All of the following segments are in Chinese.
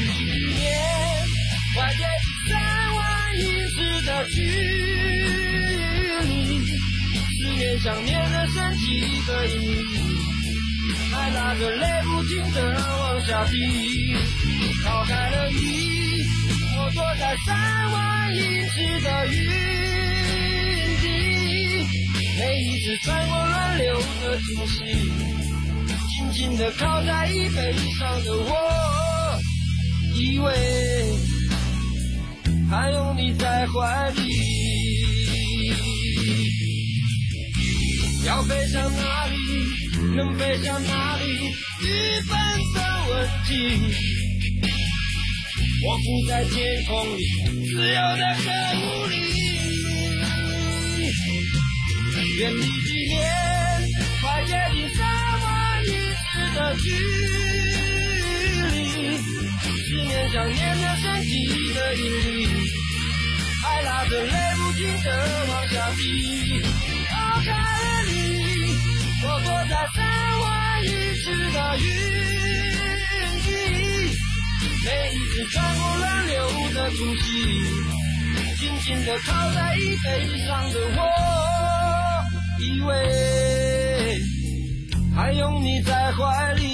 一年，怀念三万英尺的距离，思念想念的神奇，所以爱那个泪不停的往下滴，靠开了你，我躲在三万英尺的云。底，每一次穿过乱流的惊喜，紧紧的靠在椅背上的我。以为还有你在怀里。要飞向哪里？能飞向哪里？日本的问题。我不在天空里，自由的很无力。愿你纪念，快接近三万英尺的距离。想念的升起的引力，还拉着泪不停的往下滴。抛开了你，我躲在三万英尺的云底，每一次穿过乱流的足迹，紧紧地靠在椅背上的我，以为还有你在怀里。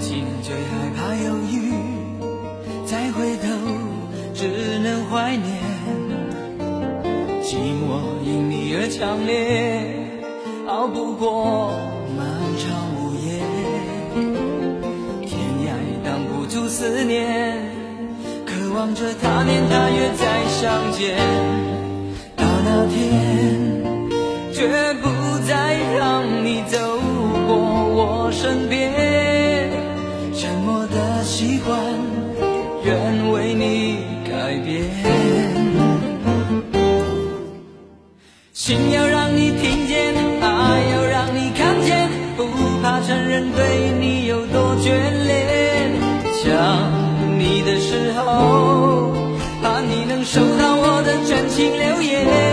情最害怕犹豫，再回头只能怀念。寂寞因你而强烈，熬不过漫长午夜。天涯挡不住思念，渴望着他年他月再相见。到那天，心要让你听见，爱要让你看见，不怕承认对你有多眷恋。想你的时候，盼你能收到我的真情留言。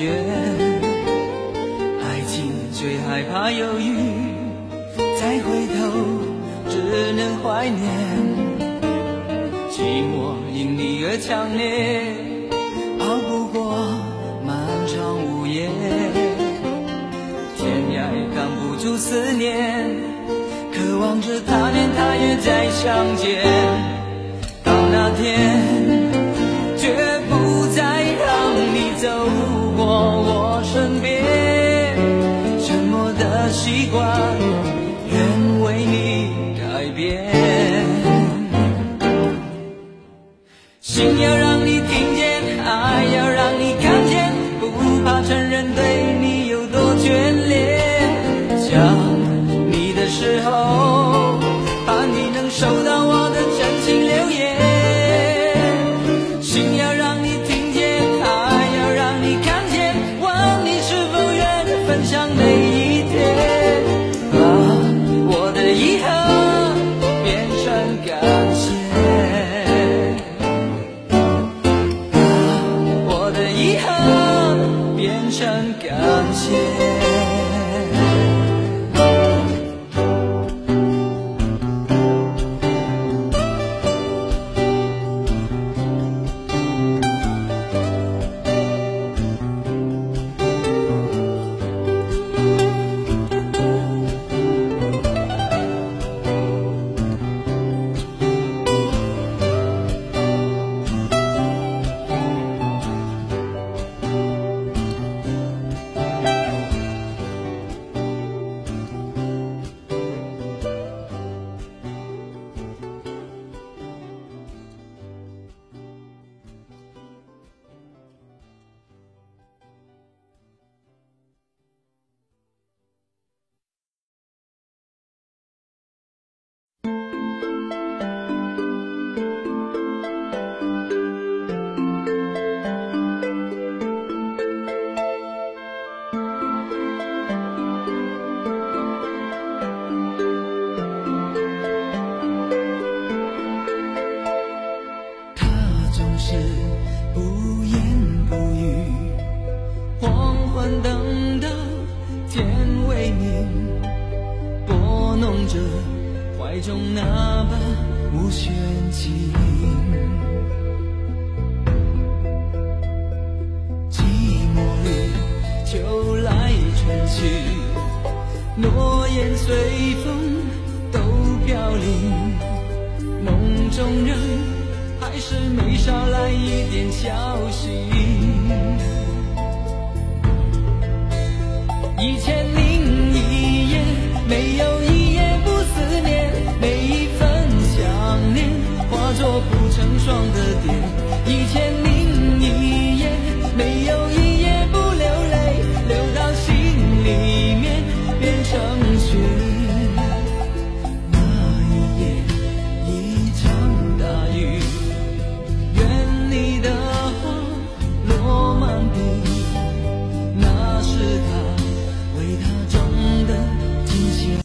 觉爱情最害怕犹豫再回头只能怀念寂寞因你而强烈熬不过漫长午夜。天涯也挡不住思念渴望着他年他月再相见。习惯。欢等到天未明拨弄着怀中那把无弦琴寂寞里秋来春去诺言随风都飘零梦中人还是没捎来一点消息。一切。